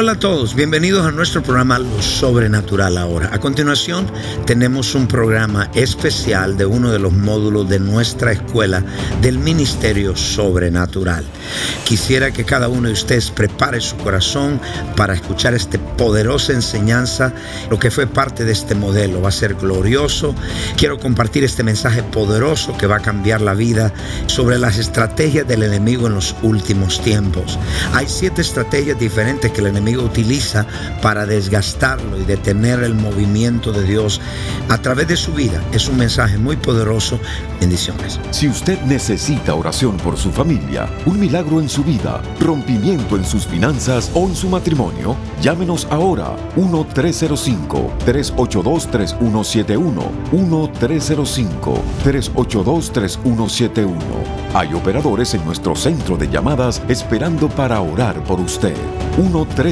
Hola a todos, bienvenidos a nuestro programa Lo Sobrenatural ahora. A continuación tenemos un programa especial de uno de los módulos de nuestra escuela del Ministerio Sobrenatural. Quisiera que cada uno de ustedes prepare su corazón para escuchar esta poderosa enseñanza, lo que fue parte de este modelo. Va a ser glorioso. Quiero compartir este mensaje poderoso que va a cambiar la vida sobre las estrategias del enemigo en los últimos tiempos. Hay siete estrategias diferentes que el enemigo utiliza para desgastarlo y detener el movimiento de Dios a través de su vida. Es un mensaje muy poderoso. Bendiciones. Si usted necesita oración por su familia, un milagro en su vida, rompimiento en sus finanzas o en su matrimonio, llámenos ahora 1-305-382-3171. 1-305-382-3171. Hay operadores en nuestro centro de llamadas esperando para orar por usted. 1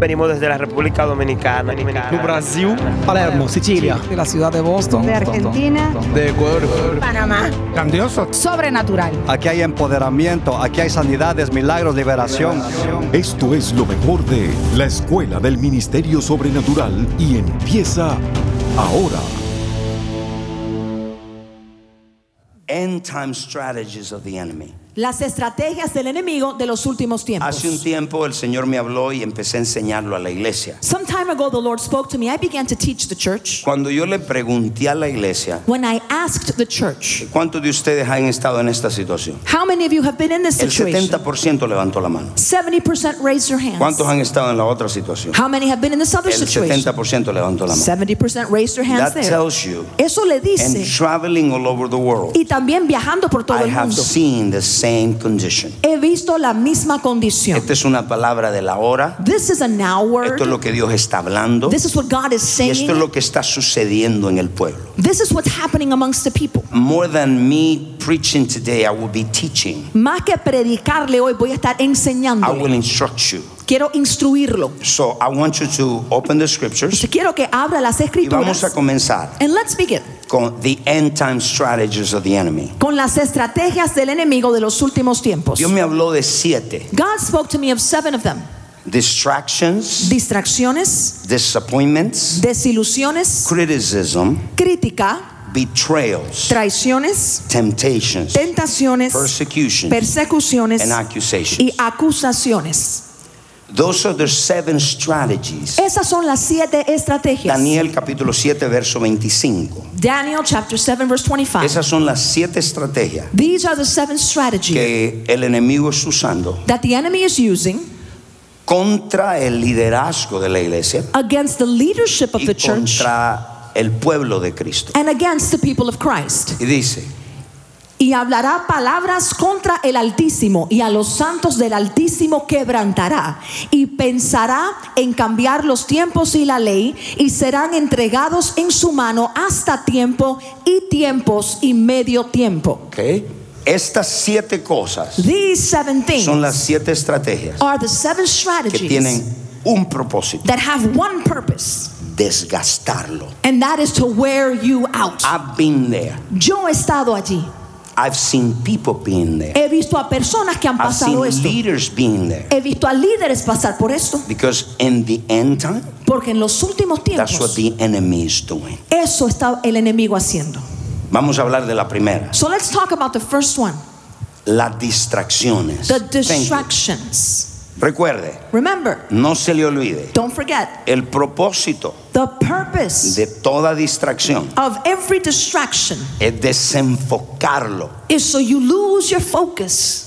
Venimos desde la República Dominicana. De Brasil, Palermo, Sicilia, de la ciudad de Boston, de Argentina, de Ecuador, Panamá. Grandioso. Sobrenatural. Aquí hay empoderamiento, aquí hay sanidades, milagros, liberación. Esto es lo mejor de la Escuela del Ministerio Sobrenatural y empieza ahora. End time strategies of the enemy. Las estrategias del enemigo de los últimos tiempos. Hace un tiempo el Señor me habló y empecé a enseñarlo a la iglesia. Some time ago the Lord spoke to me. I began to teach the church. Cuando yo le pregunté a la iglesia, When I asked the church, ¿cuántos de ustedes han estado en esta situación? how many of you have been in this El situation? 70% levantó la mano. 70% raised your hands. ¿Cuántos han estado en la otra situación? How many have been in this other El situation? 70% levantó la mano. 70% raised their hands That there. tells you, Eso le and dice, traveling all over the world, y también viajando por todo I el have mundo, seen the same condition. he visto la misma condición. Esta es una palabra de la hora. This is a now word. Esto es lo que Dios está hablando. This is what God is Y esto es saying. lo que está sucediendo en el pueblo. This is what's happening amongst the people. More than me preaching today, I will be teaching. Más que predicarle hoy, voy a estar I will instruct you. Quiero instruirlo. So I want you to open the scriptures Entonces, quiero que abra las escrituras. y vamos a comenzar And let's begin con the end time strategies of the enemy. con las estrategias del enemigo de los últimos tiempos. Dios me habló de siete. God spoke to me of seven of them. Distractions, Distracciones, disappointments, desilusiones, criticism, crítica, betrayals, traiciones, temptations, tentaciones, persecution, persecuciones and accusations. y acusaciones. Those are the seven strategies. Esas son las siete estrategias. Daniel capítulo 7 verso 25. Daniel chapter 7 verse 25. Esas son las siete estrategias These are the seven strategies que el enemigo está usando that the enemy is using contra el liderazgo de la iglesia against the leadership of y the church contra el pueblo de Cristo. and against the people of Christ. Y dice, Y hablará palabras contra el Altísimo y a los santos del Altísimo quebrantará y pensará en cambiar los tiempos y la ley y serán entregados en su mano hasta tiempo y tiempos y medio tiempo. ¿ok? Estas siete cosas These seven things son las siete estrategias are the seven que strategies tienen un propósito, that have one purpose desgastarlo. and that is to wear you out. I've been there. Yo he estado allí. I've seen people being there. He visto a personas que han I've seen pasado esto. leaders being there. He visto a líderes pasar por esto. Because in the end time, Porque en los últimos tiempos, that's what the enemy is doing. eso está el enemigo haciendo. Vamos a hablar de la primera. So let's talk about the first one, Las distracciones. the distractions. Recuerde, Remember, no se le olvide, don't forget el propósito the purpose de toda distracción of every distraction es desenfocarlo. is so you lose your focus.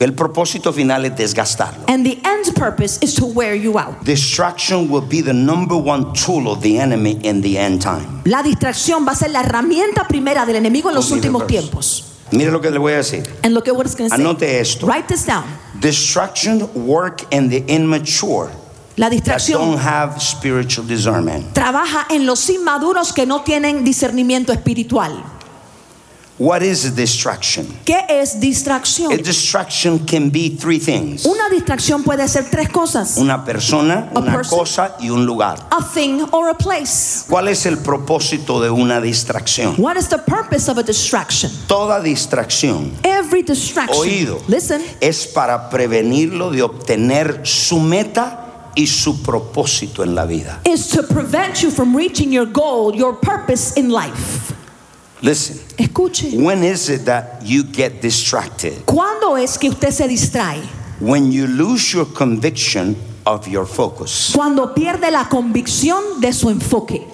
El propósito final es desgastarlo. And the end purpose is to wear you out. Distraction will be the number one tool of the enemy in the end time. La distracción va a ser la herramienta primera del enemigo en los últimos tiempos. Mire lo que le voy a decir. And look at what it's going to say. Anote esto. Write this down. Distraction work in the immature La distracción don't have spiritual discernment. trabaja en los inmaduros que no tienen discernimiento espiritual. What is a distraction? ¿Qué es distracción? A distraction can be three things. Una distracción puede ser tres cosas. Una persona, A una person. cosa y un lugar. A thing or a place. ¿Cuál es el propósito de una distracción? What is the purpose of a distraction? Toda distracción, Every distraction. oído, Listen. es para prevenirlo de obtener su meta y su propósito en la vida. Is to prevent you from reaching your goal, your purpose in life. Listen, Escuche. when is it that you get distracted? ¿Cuándo es que usted se distrae? When you lose your conviction of your focus. Cuando pierde la convicción de su enfoque.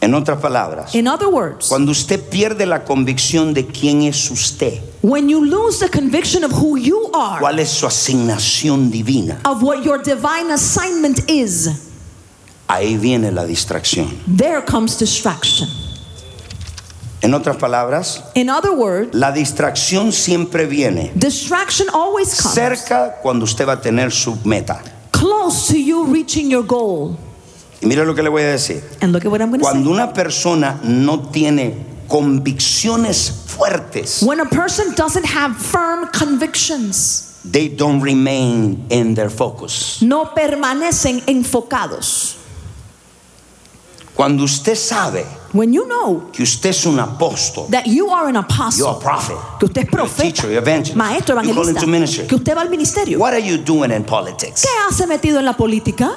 En otras palabras, In other words, cuando usted pierde la convicción de quién es usted, when you lose the conviction of who you are, cuál es su asignación divina, of what your divine assignment is, ahí viene la distracción. there comes distraction. En otras palabras, In other words, la distracción siempre viene distraction always comes cerca cuando usted va a tener su meta. close to you reaching your goal. Y mire lo que le voy a decir. And look at what I'm Cuando say. una persona no tiene convicciones fuertes, When a person doesn't have firm convictions, they don't remain in their focus. no permanecen enfocados. Cuando usted sabe When you know que usted es un apóstol, that you are an you're a prophet, que usted es you're a profeta, teacher, you're evangelist, maestro, you evangelista, into ministry. que usted va al ministerio. What are you doing in politics? ¿Qué hace metido en la política?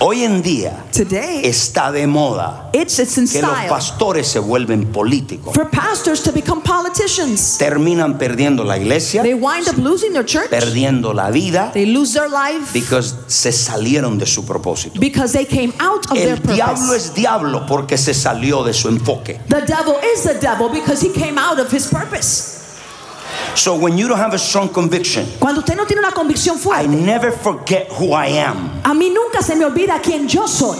Hoy en día Today, está de moda it's, it's que los pastores se vuelven políticos. for pastors to become politicians. Terminan perdiendo la iglesia, They wind up losing their church. perdiendo la vida, They lose their life because se salieron de su propósito. because they came out of their El diablo purpose. es diablo porque se salió de su enfoque. The devil is the devil because he came out of his purpose. So when you don't have a strong conviction, Cuando usted no tiene una convicción I never forget who I am. a mí nunca se me olvida quién yo soy.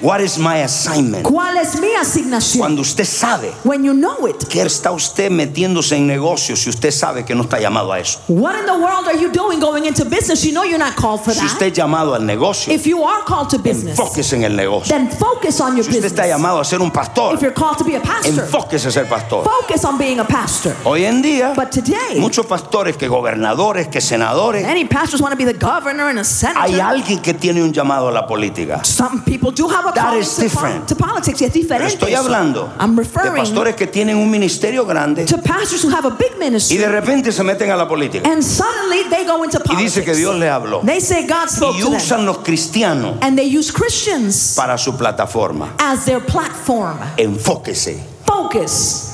What is my assignment? ¿Cuál es mi asignación? Cuando usted sabe When you know it, que está usted metiéndose en negocios si usted sabe que no está llamado a eso. what in the world are you doing going into business? You know you're not called for Si that. usted es llamado al negocio, If you are called to business, enfóquese en el negocio. then focus on your Si usted está business. llamado a ser un pastor, If you're called to be a pastor, enfóquese a ser pastor. focus on being a pastor. Hoy en día, But today, muchos pastores que gobernadores, que senadores, many pastors want to be the governor and a hay senator. alguien que tiene un llamado a la política. Some people do have That is different. to politics. Es diferente. estoy hablando I'm de referring pastores que tienen un ministerio grande to pastors who have a big y ministry de repente se meten a la política. and suddenly they go into Y politics. dice que Dios habló. They say God spoke Y to them. los cristianos And they use Christians para su plataforma. as their platform. Enfóquese. Focus.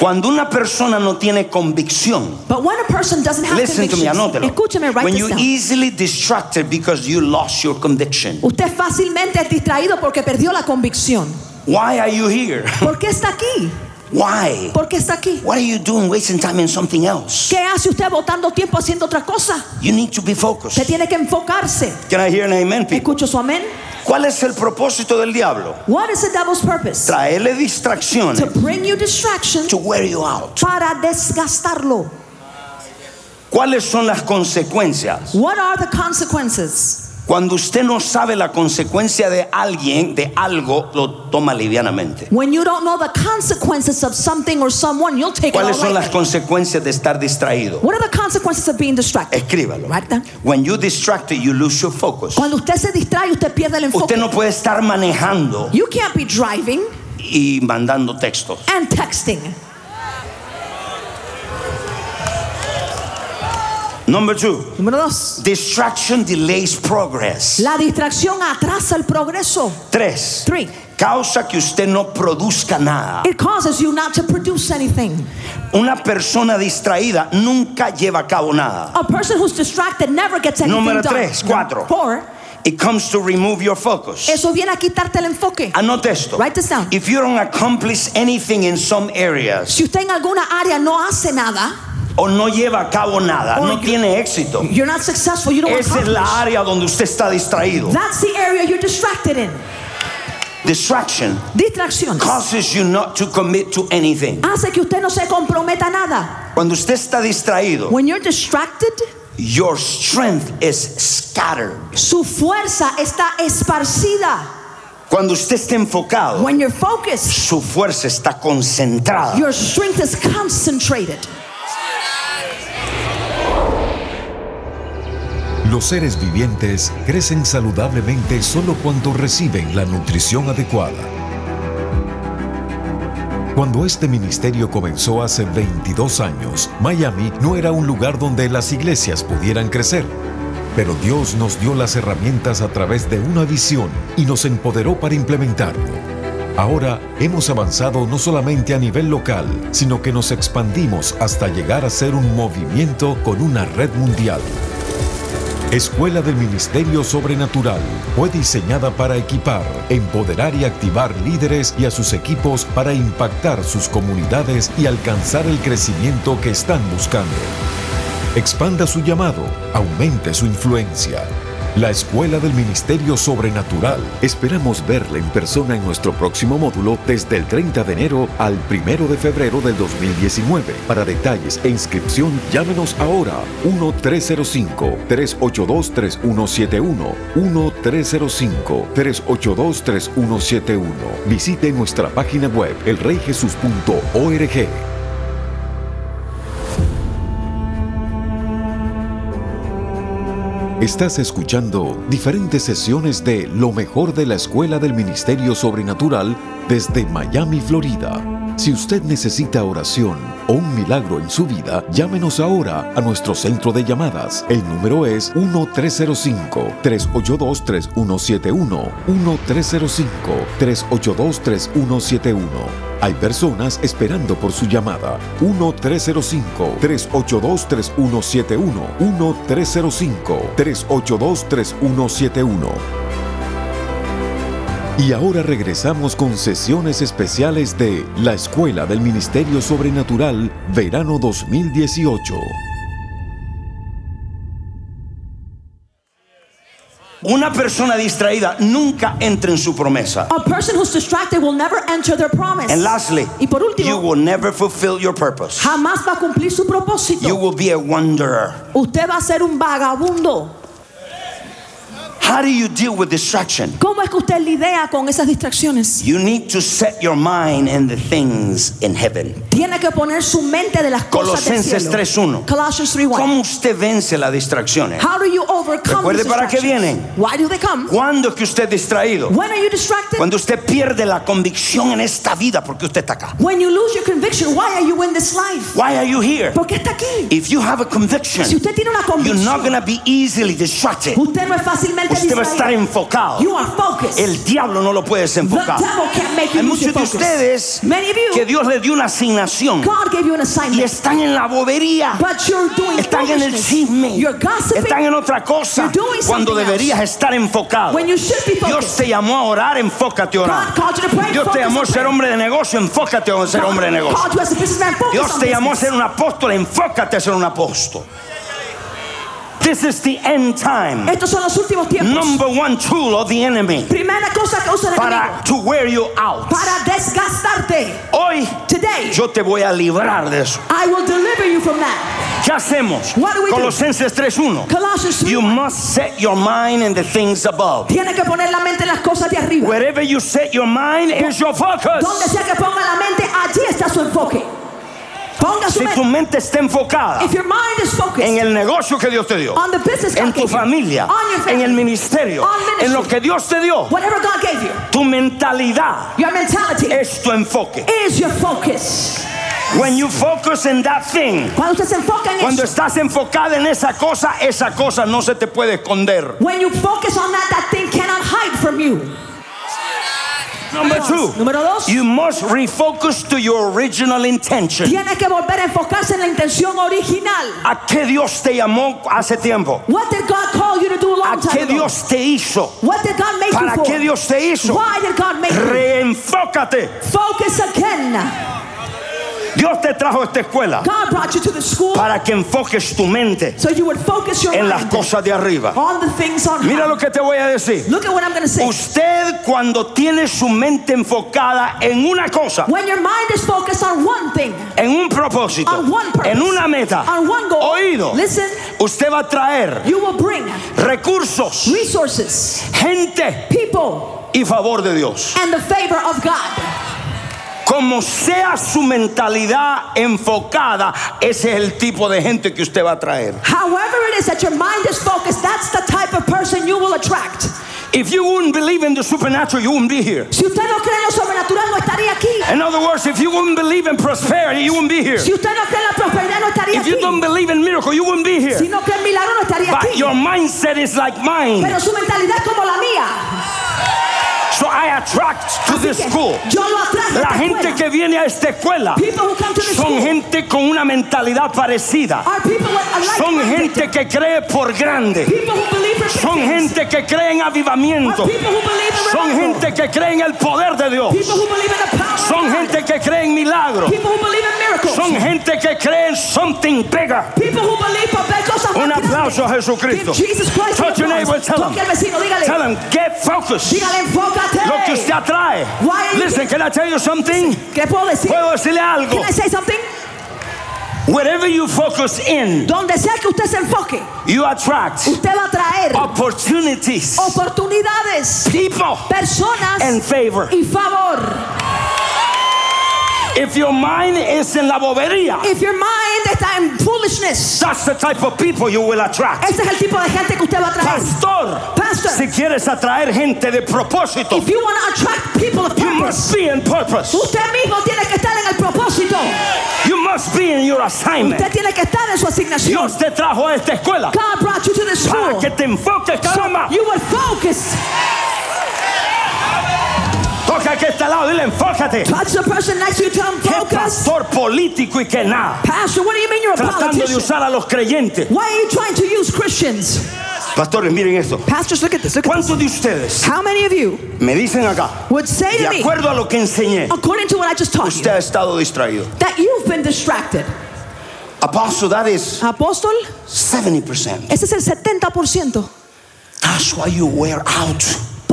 Cuando una persona no tiene convicción, But when a person doesn't have listen to me, anótelo. escúcheme, write When this you down. easily distracted because you lost your conviction. Usted fácilmente es distraído porque perdió la convicción. Why are you here? ¿Por qué está aquí? Why? ¿Por qué está aquí? What are you doing wasting time in something else? ¿Qué hace usted botando tiempo haciendo otra cosa? You need to be focused. Usted tiene que enfocarse. Can I hear an amen, people? Escucho su amén. ¿Cuál es el propósito del diablo? What is the devil's purpose? Traerle distracciones To bring you distraction to wear you out. para desgastarlo. ¿Cuáles son las consecuencias? What are the consequences? Cuando usted no sabe la consecuencia de alguien, de algo, lo toma livianamente. When you don't know the consequences of something or someone, you'll take it ¿Cuáles son las consecuencias de estar distraído? What are the consequences of being distracted? Escríbalo. Write down. When you distracted, you lose your focus. Cuando usted se distrae, usted pierde el enfoque. Usted no puede estar manejando You can't be driving y mandando textos. and texting. Number two, Número dos. distraction delays progress. La distracción atrasa el progreso. Tres, Three. causa que usted no produzca nada. It causes you not to produce anything. Una persona distraída nunca lleva a cabo nada. A person who's distracted never gets anything Número done. tres, cuatro. Four. It comes to remove your focus. Eso viene a quitarte el enfoque. Anote esto. Write this down. If you don't accomplish anything in some areas Si usted en alguna área no hace nada, o no lleva a cabo nada, Or no tiene éxito. you're not successful, you don't Esa es la área donde usted está distraído. That's the area you're distracted in. Distraction causes you not to commit to anything. Hace que usted no se comprometa a nada. Cuando usted está distraído, When you're distracted, your strength is scattered. su fuerza está esparcida. Cuando usted está enfocado, When you're focused, su fuerza está concentrada. your strength is concentrated. Los seres vivientes crecen saludablemente solo cuando reciben la nutrición adecuada. Cuando este ministerio comenzó hace 22 años, Miami no era un lugar donde las iglesias pudieran crecer. Pero Dios nos dio las herramientas a través de una visión y nos empoderó para implementarlo. Ahora hemos avanzado no solamente a nivel local, sino que nos expandimos hasta llegar a ser un movimiento con una red mundial. Escuela del Ministerio Sobrenatural fue diseñada para equipar, empoderar y activar líderes y a sus equipos para impactar sus comunidades y alcanzar el crecimiento que están buscando. Expanda su llamado, aumente su influencia. La Escuela del Ministerio Sobrenatural. Esperamos verle en persona en nuestro próximo módulo desde el 30 de enero al 1 de febrero del 2019. Para detalles e inscripción, llámenos ahora 1-305-382-3171. 1-305-382-3171. Visite nuestra página web elreyjesus.org. Estás escuchando diferentes sesiones de Lo mejor de la Escuela del Ministerio Sobrenatural desde Miami, Florida. Si usted necesita oración o un milagro en su vida, llámenos ahora a nuestro centro de llamadas. El número es 1-305-382-3171. 1-305-382-3171. Hay personas esperando por su llamada. 1-305-382-3171. 1-305-382-3171. Y ahora regresamos con sesiones especiales de La Escuela del Ministerio Sobrenatural, verano 2018. Una persona distraída nunca entra en su promesa. A person who's distracted will never enter their promise. And lastly, y por you último, will never fulfill your purpose. jamás va a cumplir su propósito. You will be a wanderer. Usted va a ser un vagabundo. How do you deal with distraction? ¿Cómo es que usted lidia con esas distracciones? You need to set your mind in the things in heaven. Tiene que poner su mente de las cosas del Colosenses cielo. 3:1. Colossians 3:1. ¿Cómo usted vence las distracciones? How do you overcome Recuerde para qué vienen. Why do they come? ¿Cuándo es que usted es distraído? When are you distracted? Cuando usted pierde la convicción en esta vida porque usted está acá. When you lose your conviction, why are you in this life? Why are you here? ¿Por qué está aquí? If you have a conviction, Si usted tiene una convicción, you're not going to be easily distracted. usted no es fácilmente Usted va a estar enfocado. You are focused. El diablo no lo puede desenfocar. Hay muchos de ustedes que Dios les dio una asignación y están en la bobería. but you're doing Están en el chisme. You're gossiping. Están en otra cosa. You're doing Cuando deberías estar enfocado. Dios te llamó a orar, enfócate a orar. Dios te llamó a ser hombre de negocio, enfócate a ser hombre de negocio. Dios te llamó a ser un apóstol, enfócate a ser un apóstol. This is the end time. Estos son los últimos tiempos. Number one tool of the enemy Primera cosa que usa el para enemigo to wear you out. para desgastarte. Hoy Today, yo te voy a librar de eso. I will deliver you from that. ¿Qué hacemos? What do we? Colosenses 3:1. Colossians 3. You must set your mind in the things above. Tiene que poner la mente en las cosas de arriba. Wherever you set your mind is your focus. Donde sea que ponga la mente, allí está su enfoque. Ponga su Si tu mente. está enfocada If your mind is focused en el negocio que Dios te dio, on the business en tu you, familia, on your en family, el ministerio, on ministry, en lo que Dios te dio, whatever God gave you, tu mentalidad your mentality es tu enfoque. is your focus. When you focus in that thing, Cuando usted se enfoca en cuando eso, estás enfocada en esa cosa, esa cosa no se te puede esconder. when you focus on that, that thing cannot hide from you. Number two, Número dos, you must refocus to your original intention. tiene que volver a enfocarse en la intención original. ¿A qué Dios te llamó hace tiempo? What did God call you to do a ¿A long time qué ago? Dios te hizo? What did God make you ¿Para for? qué Dios te hizo? Why did God make you? Reenfócate. Focus again. Dios te trajo a esta escuela para que enfoques tu mente so you would focus your en las cosas de arriba. on the things on Mira lo que te voy a decir. Usted cuando tiene su mente enfocada en una cosa, When your mind is focused on one thing, en un propósito, on one purpose, en una meta, on one goal, oído, listen, usted va a traer you will bring recursos, resources, gente people, y favor de Dios. and the favor of God. Como sea su mentalidad enfocada, ese es el tipo de gente que usted va a traer. However, it is that your mind is focused, that's the type of person you will attract. If you wouldn't believe in the supernatural, you wouldn't be here. Si usted no cree en lo sobrenatural, no estaría aquí. In other words, if you wouldn't believe in prosperity, you wouldn't be here. Si usted no cree en la prosperidad, no estaría If you don't aquí. believe in miracle, you wouldn't be here. Si no cree en milagro, no estaría But aquí. your mindset is like mine. Pero su mentalidad es como la mía. So I attract to this school. yo lo La gente escuela. que viene a esta escuela son gente con una mentalidad parecida. Son gente que cree por grande. Son gente que cree en avivamiento. Son gente que cree en el poder de Dios. Son gente que cree en milagros. Son gente que cree en something bigger. Un aplauso a Jesucristo. Touch your neighbor, tell him. Tell him, get focused. Lo que usted atrae. Why Listen, can I tell you something? Puedo decirle algo. Can I say something? Wherever you focus in, Donde sea que usted se enfoque, you attract usted va a traer opportunities, oportunidades, people, personas and favor. y favor. If your mind is in la bobería, If your mind está en foolishness, that's the type of people you will attract. ese es el tipo de gente que usted va a traer. Pastor, Pastor. si quieres atraer gente de propósito, If you want to attract people of you purpose, must be in purpose. usted mismo tiene que estar en el propósito. You must be in your assignment. Usted tiene que estar en su asignación. Dios te trajo a esta escuela God brought you to this para school. que te enfoques, caramba. You would focus. Que este lado, dile enfócate. Touch the person next to you. Tell them ¿Qué focus. pastor político y que nada? Pastor, what do you mean you're a Tratando de usar a los creyentes. Why are you trying to use Christians? Pastores, miren esto. Pastors, look at this. Look at this. ¿Cuántos de ustedes How many of you me dicen acá, would say de to me, acuerdo a lo que enseñé, according to what I just taught usted you, ha estado distraído? that you've been distracted? Apostle, that is Apóstol, 70%. ese es el 70%. That's why you wear out.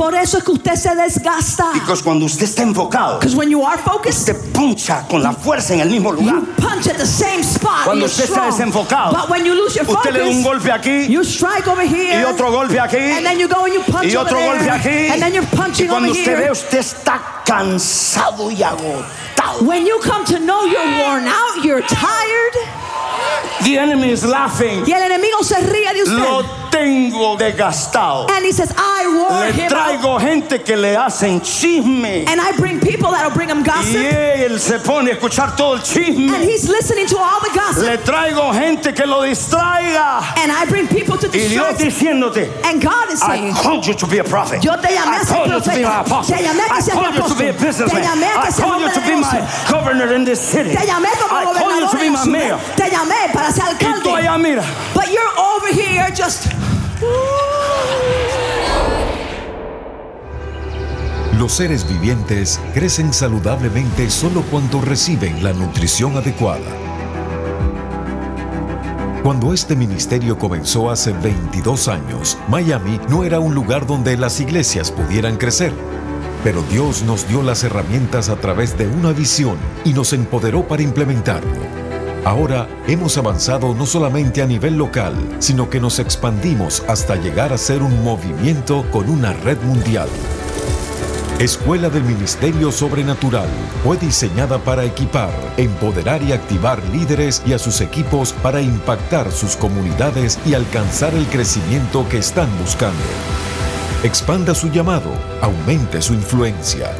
Por eso es que usted se desgasta. Because cuando usted está enfocado, when you are focused, usted puncha con la fuerza en el mismo lugar. you punch at the same spot. Cuando usted está desenfocado, But when you lose your Usted le da un golpe aquí you strike over here. y otro golpe aquí And then you go and you punch y over otro there. golpe aquí. And then you're Y punching over cuando usted ve, here. usted está cansado y agotado. When you come to know you're worn out, you're tired, The enemy is laughing. y el enemigo se ríe de usted. Lo tengo desgastado. and he says, I wore Le him out. gente que le hacen chisme. And I bring people that'll bring him Y gossip. él se pone a escuchar todo el And he's listening to all the gossip. Le traigo gente que lo distraiga. And I bring people to Y Dios distract. diciéndote, And God is saying, I called you to be a prophet. Yo te llamé I called you to be my apostle. Te llamé I called you to be a. Te businessman. llamé I called you to be my governor in this city. Te llamé como I called you to be my mayor. Te llamé para ser Y tú allá mira, But you're over here just. Los seres vivientes crecen saludablemente solo cuando reciben la nutrición adecuada. Cuando este ministerio comenzó hace 22 años, Miami no era un lugar donde las iglesias pudieran crecer. Pero Dios nos dio las herramientas a través de una visión y nos empoderó para implementarlo. Ahora hemos avanzado no solamente a nivel local, sino que nos expandimos hasta llegar a ser un movimiento con una red mundial. Escuela del Ministerio Sobrenatural fue diseñada para equipar, empoderar y activar líderes y a sus equipos para impactar sus comunidades y alcanzar el crecimiento que están buscando. Expanda su llamado, aumente su influencia.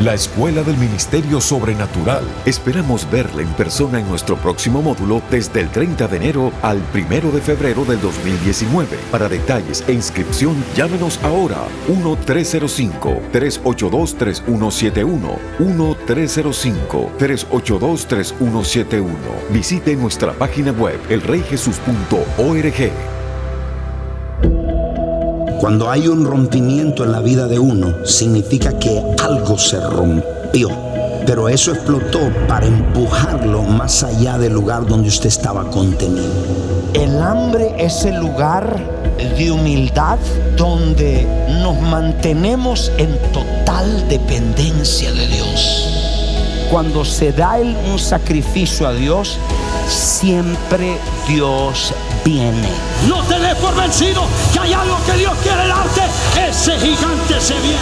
La Escuela del Ministerio Sobrenatural. Esperamos verla en persona en nuestro próximo módulo desde el 30 de enero al 1 de febrero del 2019. Para detalles e inscripción, llámenos ahora 1-305-382-3171. 1-305-382-3171. Visite nuestra página web elreyjesus.org. Cuando hay un rompimiento en la vida de uno, significa que algo se rompió. pero eso explotó para empujarlo más allá del lugar donde usted estaba contenido. El hambre es el lugar de humildad donde nos mantenemos en total dependencia de Dios. Cuando se da un sacrificio a Dios, siempre Dios viene. No te des por vencido, que hay algo que Dios quiere darte. Ese gigante se viene.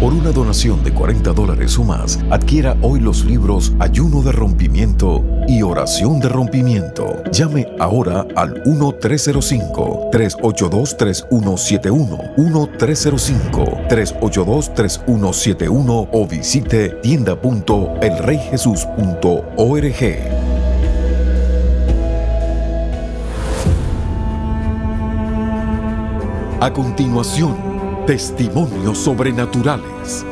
Por una donación de 40 dólares o más, adquiera hoy los libros Ayuno de Rompimiento y Oración de Rompimiento. Llame ahora al 1-305-382-3171, 1-305-382-3171 o visite tienda.elreyjesus.org. A continuación, Testimonios sobrenaturales.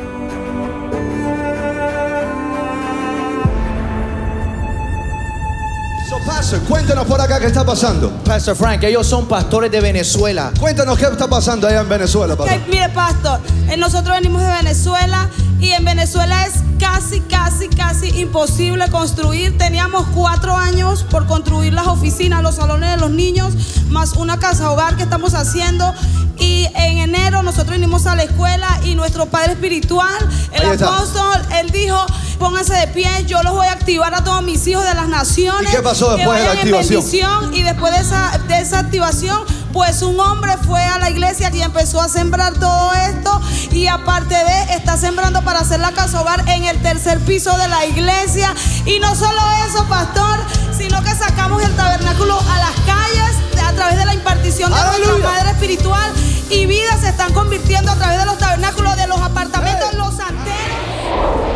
Pastor, cuéntanos por acá qué está pasando. Pastor Frank, ellos son pastores de Venezuela. Cuéntanos qué está pasando allá en Venezuela, pastor. mire, pastor, eh, nosotros venimos de Venezuela y en Venezuela es casi, casi, casi imposible construir. Teníamos cuatro años por construir las oficinas, los salones de los niños, más una casa hogar que estamos haciendo. Y en enero nosotros vinimos a la escuela y nuestro padre espiritual, el apóstol, él dijo, pónganse de pie, yo los voy a activar a todos mis hijos de las naciones. ¿Y qué pasó después de la activación? y después de esa, de esa activación, pues un hombre fue a la iglesia y empezó a sembrar todo esto. Y aparte de está sembrando para hacer la casa hogar en el tercer piso de la iglesia. Y no solo eso pastor sino que sacamos el tabernáculo a las calles a través de la impartición de nuestra madre espiritual. Y vidas se están convirtiendo a través de los tabernáculos de los apartamentos los santeros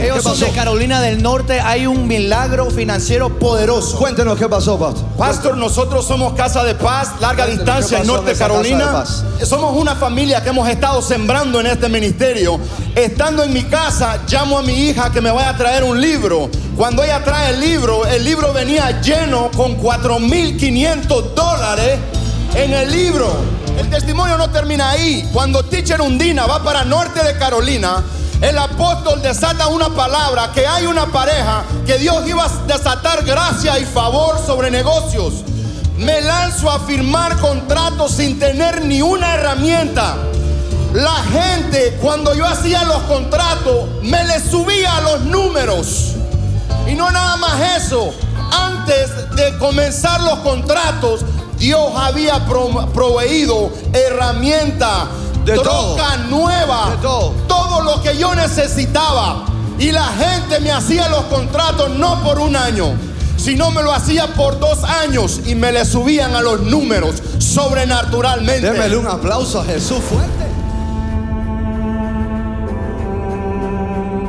ellos son de Carolina del Norte. Hay un milagro financiero poderoso. Cuéntenos qué pasó, Pastor. Pastor, nosotros somos Casa de Paz, larga distancia en Norte Carolina. Somos una familia que hemos estado sembrando en este ministerio. Estando en mi casa, llamo a mi hija que me vaya a traer un libro. Cuando ella trae el libro, el libro venía lleno con 4.500 dólares en el libro. El testimonio no termina ahí. Cuando Teacher Undina va para Norte de Carolina, el apóstol desata una palabra, que hay una pareja, que Dios iba a desatar gracia y favor sobre negocios. Me lanzo a firmar contratos sin tener ni una herramienta. La gente, cuando yo hacía los contratos, me le subía los números. Y no nada más eso. Antes de comenzar los contratos, Dios había proveído herramientas de troca nueva, todo. lo que yo necesitaba. Y la gente me hacía los contratos no por un año, sino me lo hacía por dos años y me le subían a los números sobrenaturalmente. Démele un aplauso a Jesús fuerte.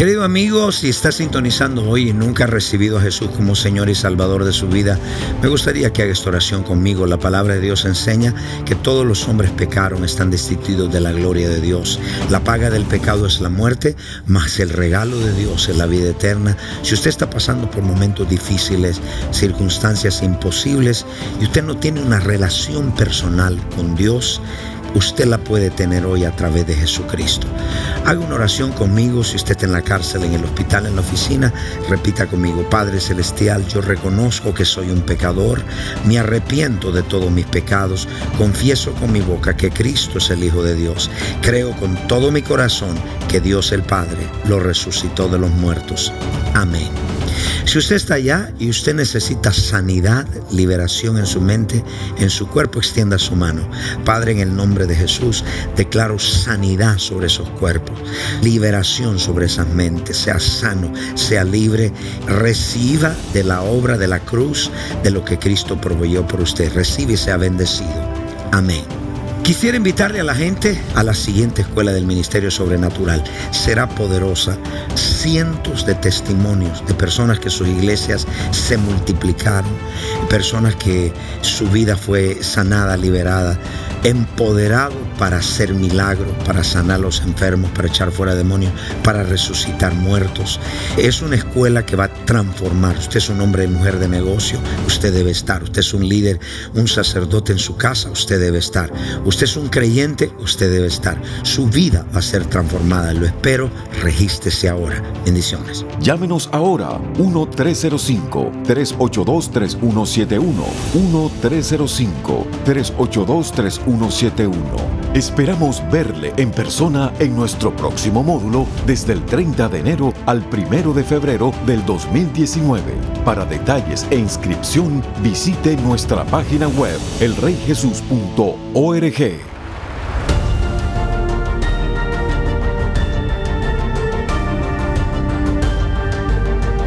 Querido amigo, si estás sintonizando hoy y nunca has recibido a Jesús como Señor y Salvador de su vida, me gustaría que hagas esta oración conmigo. La palabra de Dios enseña que todos los hombres pecaron, están destituidos de la gloria de Dios. La paga del pecado es la muerte, mas el regalo de Dios es la vida eterna. Si usted está pasando por momentos difíciles, circunstancias imposibles y usted no tiene una relación personal con Dios, usted la puede tener hoy a través de Jesucristo. Haga una oración conmigo si usted está en la cárcel, en el hospital, en la oficina. Repita conmigo, Padre Celestial, yo reconozco que soy un pecador, me arrepiento de todos mis pecados, confieso con mi boca que Cristo es el Hijo de Dios, creo con todo mi corazón que Dios el Padre lo resucitó de los muertos. Amén. Si usted está allá y usted necesita sanidad, liberación en su mente, en su cuerpo, extienda su mano. Padre, en el nombre de Jesús, declaro sanidad sobre esos cuerpos, liberación sobre esas mentes, sea sano, sea libre, reciba de la obra de la cruz, de lo que Cristo proveyó por usted. Recibe y sea bendecido. Amén. Quisiera invitarle a la gente a la siguiente escuela del Ministerio Sobrenatural. Será poderosa. Cientos de testimonios de personas que sus iglesias se multiplicaron, personas que su vida fue sanada, liberada, empoderado para hacer milagros, para sanar a los enfermos, para echar fuera demonios, para resucitar muertos. Es una escuela que va a transformar. Usted es un hombre y mujer de negocio, usted debe estar. Usted es un líder, un sacerdote en su casa, usted debe estar. Usted es un creyente, usted debe estar. Su vida va a ser transformada. Lo espero. Regístrese ahora. Bendiciones. Llámenos ahora 1-305-382-3171. 1-305-382-3171. Esperamos verle en persona en nuestro próximo módulo desde el 30 de enero al 1 de febrero del 2019. Para detalles e inscripción visite nuestra página web elreyjesus.org.